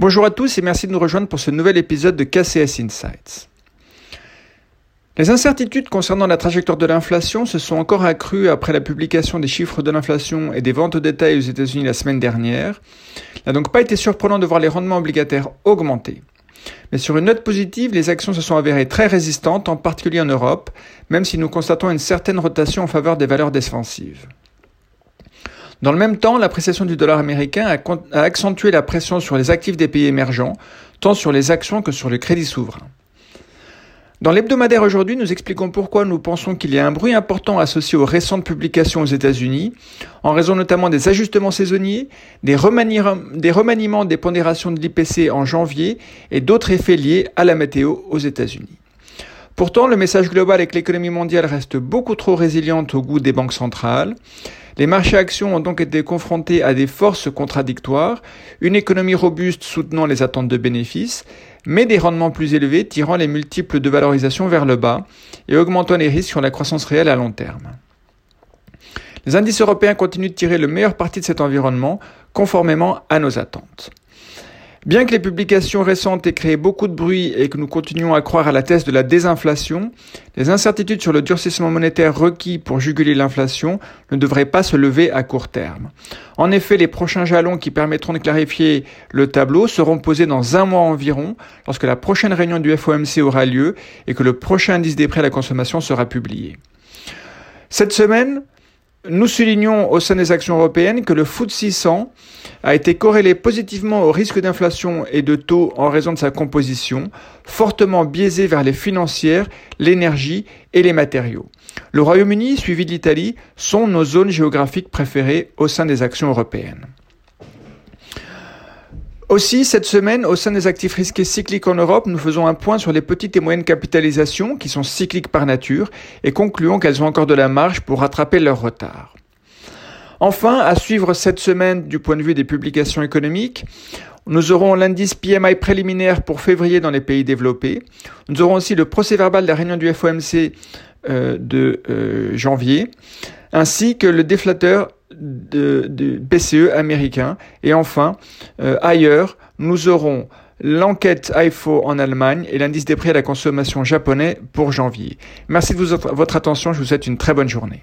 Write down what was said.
Bonjour à tous et merci de nous rejoindre pour ce nouvel épisode de KCS Insights. Les incertitudes concernant la trajectoire de l'inflation se sont encore accrues après la publication des chiffres de l'inflation et des ventes au détail aux États-Unis la semaine dernière. Il n'a donc pas été surprenant de voir les rendements obligataires augmenter. Mais sur une note positive, les actions se sont avérées très résistantes, en particulier en Europe, même si nous constatons une certaine rotation en faveur des valeurs défensives. Dans le même temps, l'appréciation du dollar américain a, accentué la pression sur les actifs des pays émergents, tant sur les actions que sur le crédit souverain. Dans l'hebdomadaire aujourd'hui, nous expliquons pourquoi nous pensons qu'il y a un bruit important associé aux récentes publications aux États-Unis, en raison notamment des ajustements saisonniers, des, des remaniements des pondérations de l'IPC en janvier et d'autres effets liés à la météo aux États-Unis. Pourtant, le message global est que l'économie mondiale reste beaucoup trop résiliente au goût des banques centrales. Les marchés actions ont donc été confrontés à des forces contradictoires, une économie robuste soutenant les attentes de bénéfices, mais des rendements plus élevés tirant les multiples de valorisation vers le bas et augmentant les risques sur la croissance réelle à long terme. Les indices européens continuent de tirer le meilleur parti de cet environnement, conformément à nos attentes. Bien que les publications récentes aient créé beaucoup de bruit et que nous continuons à croire à la thèse de la désinflation, les incertitudes sur le durcissement monétaire requis pour juguler l'inflation ne devraient pas se lever à court terme. En effet, les prochains jalons qui permettront de clarifier le tableau seront posés dans un mois environ, lorsque la prochaine réunion du FOMC aura lieu et que le prochain indice des prix à la consommation sera publié. Cette semaine, nous soulignons au sein des actions européennes que le FTSE 100 a été corrélé positivement au risque d'inflation et de taux en raison de sa composition, fortement biaisé vers les financières, l'énergie et les matériaux. Le Royaume-Uni, suivi de l'Italie, sont nos zones géographiques préférées au sein des actions européennes. Aussi, cette semaine, au sein des actifs risqués cycliques en Europe, nous faisons un point sur les petites et moyennes capitalisations qui sont cycliques par nature et concluons qu'elles ont encore de la marge pour rattraper leur retard. Enfin, à suivre cette semaine du point de vue des publications économiques, nous aurons l'indice PMI préliminaire pour février dans les pays développés. Nous aurons aussi le procès verbal de la réunion du FOMC euh, de euh, janvier, ainsi que le déflateur de, BCE américain. Et enfin, euh, ailleurs, nous aurons l'enquête IFO en Allemagne et l'indice des prix à la consommation japonais pour janvier. Merci de votre attention, je vous souhaite une très bonne journée.